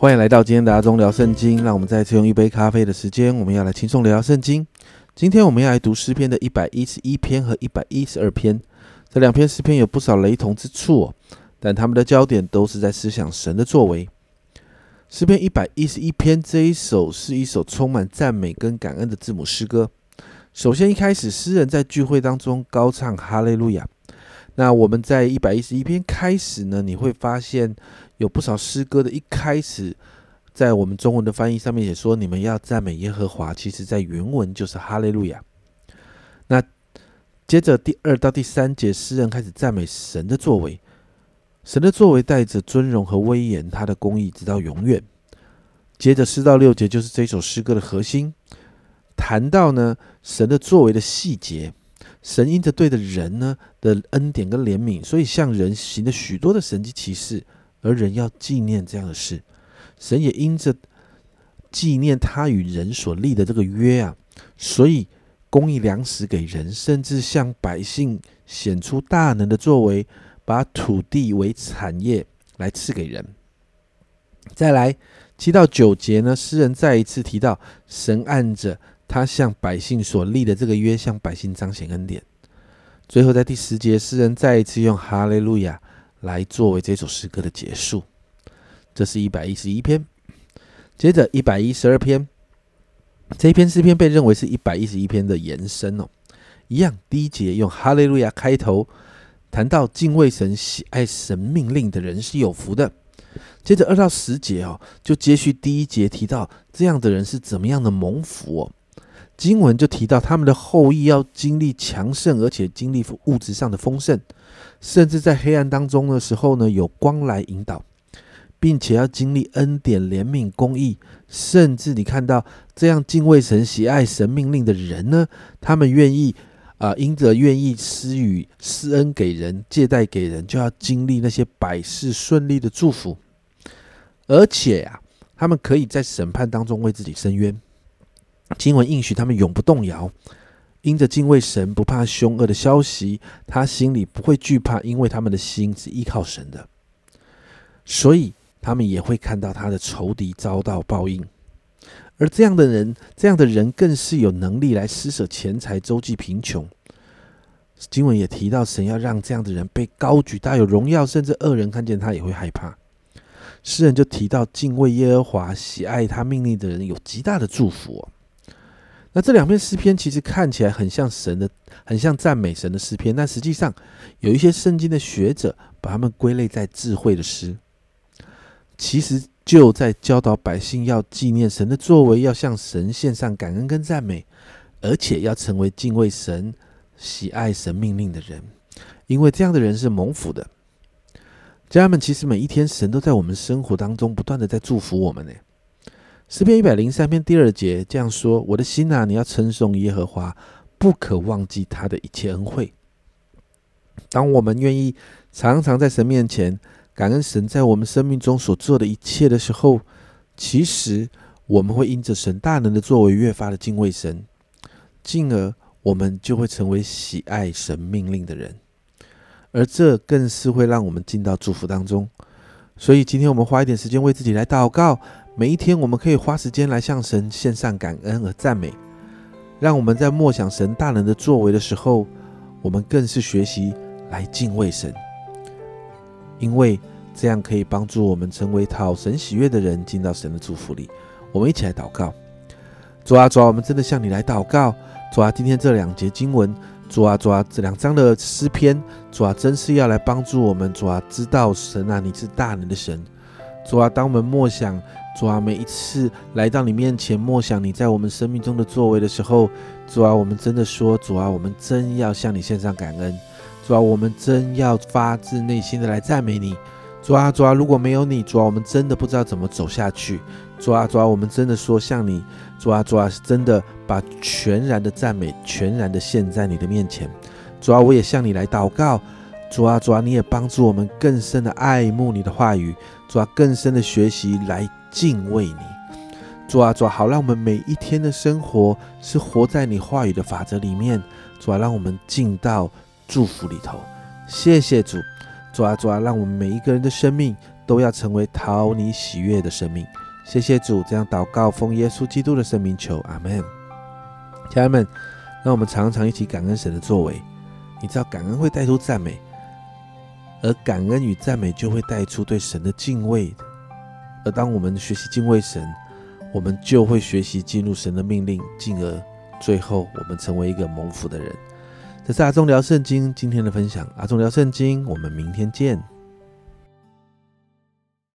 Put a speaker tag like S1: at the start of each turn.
S1: 欢迎来到今天的阿忠聊圣经。让我们再次用一杯咖啡的时间，我们要来轻松聊聊圣经。今天我们要来读诗篇的一百一十一篇和一百一十二篇。这两篇诗篇有不少雷同之处哦，但他们的焦点都是在思想神的作为。诗篇一百一十一篇这一首是一首充满赞美跟感恩的字母诗歌。首先一开始，诗人在聚会当中高唱哈利路亚。那我们在一百一十一篇开始呢，你会发现有不少诗歌的一开始，在我们中文的翻译上面也说你们要赞美耶和华，其实在原文就是哈利路亚。那接着第二到第三节，诗人开始赞美神的作为，神的作为带着尊荣和威严，他的公义直到永远。接着四到六节就是这首诗歌的核心，谈到呢神的作为的细节。神因着对的人呢的恩典跟怜悯，所以向人行了许多的神迹奇事，而人要纪念这样的事。神也因着纪念他与人所立的这个约啊，所以供应粮食给人，甚至向百姓显出大能的作为，把土地为产业来赐给人。再来七到九节呢，诗人再一次提到神按着。他向百姓所立的这个约，向百姓彰显恩典。最后，在第十节，诗人再一次用哈利路亚来作为这首诗歌的结束。这是一百一十一篇。接着，一百一十二篇，这一篇诗篇被认为是一百一十一篇的延伸哦。一样，第一节用哈利路亚开头，谈到敬畏神、喜爱神命令的人是有福的。接着二到十节哦，就接续第一节提到这样的人是怎么样的蒙福哦。经文就提到他们的后裔要经历强盛，而且经历物质上的丰盛，甚至在黑暗当中的时候呢，有光来引导，并且要经历恩典、怜悯、公义，甚至你看到这样敬畏神、喜爱神命令的人呢，他们愿意啊，因着愿意施予施恩给人、借贷给人，就要经历那些百事顺利的祝福，而且呀，他们可以在审判当中为自己伸冤。经文应许他们永不动摇，因着敬畏神，不怕凶恶的消息，他心里不会惧怕，因为他们的心是依靠神的，所以他们也会看到他的仇敌遭到报应。而这样的人，这样的人更是有能力来施舍钱财，周济贫穷。经文也提到，神要让这样的人被高举，大有荣耀，甚至恶人看见他也会害怕。诗人就提到，敬畏耶和华、喜爱他命令的人，有极大的祝福。那这两篇诗篇其实看起来很像神的，很像赞美神的诗篇，但实际上有一些圣经的学者把它们归类在智慧的诗，其实就在教导百姓要纪念神的作为，要向神献上感恩跟赞美，而且要成为敬畏神、喜爱神命令的人，因为这样的人是蒙福的。家人们，其实每一天神都在我们生活当中不断的在祝福我们呢。诗篇一百零三篇第二节这样说：“我的心啊，你要称颂耶和华，不可忘记他的一切恩惠。”当我们愿意常常在神面前感恩神在我们生命中所做的一切的时候，其实我们会因着神大能的作为越发的敬畏神，进而我们就会成为喜爱神命令的人，而这更是会让我们进到祝福当中。所以，今天我们花一点时间为自己来祷告。每一天，我们可以花时间来向神献上感恩和赞美，让我们在默想神大能的作为的时候，我们更是学习来敬畏神，因为这样可以帮助我们成为讨神喜悦的人，进到神的祝福里。我们一起来祷告：主啊，主啊，我们真的向你来祷告。主啊，今天这两节经文，主啊，主啊，这两章的诗篇，主啊，真是要来帮助我们。主啊，知道神啊，你是大能的神。主啊，当我们默想。主啊，每一次来到你面前默想你在我们生命中的作为的时候，主啊，我们真的说，主啊，我们真要向你献上感恩。主啊，我们真要发自内心的来赞美你。主啊，主啊，如果没有你，主啊，我们真的不知道怎么走下去。主啊，主啊，我们真的说向你，主啊，主啊，真的把全然的赞美，全然的献在你的面前。主啊，我也向你来祷告。主啊，主啊，你也帮助我们更深的爱慕你的话语。主啊，更深的学习来。敬畏你，主啊，主啊，好，让我们每一天的生活是活在你话语的法则里面。主啊，让我们进到祝福里头。谢谢主，主啊，主啊，让我们每一个人的生命都要成为讨你喜悦的生命。谢谢主，这样祷告，奉耶稣基督的圣名求，阿门。家人们，让我们常常一起感恩神的作为。你知道，感恩会带出赞美，而感恩与赞美就会带出对神的敬畏。而当我们学习敬畏神，我们就会学习进入神的命令，进而最后我们成为一个蒙福的人。这是阿忠聊圣经今天的分享，阿忠聊圣经，我们明天见。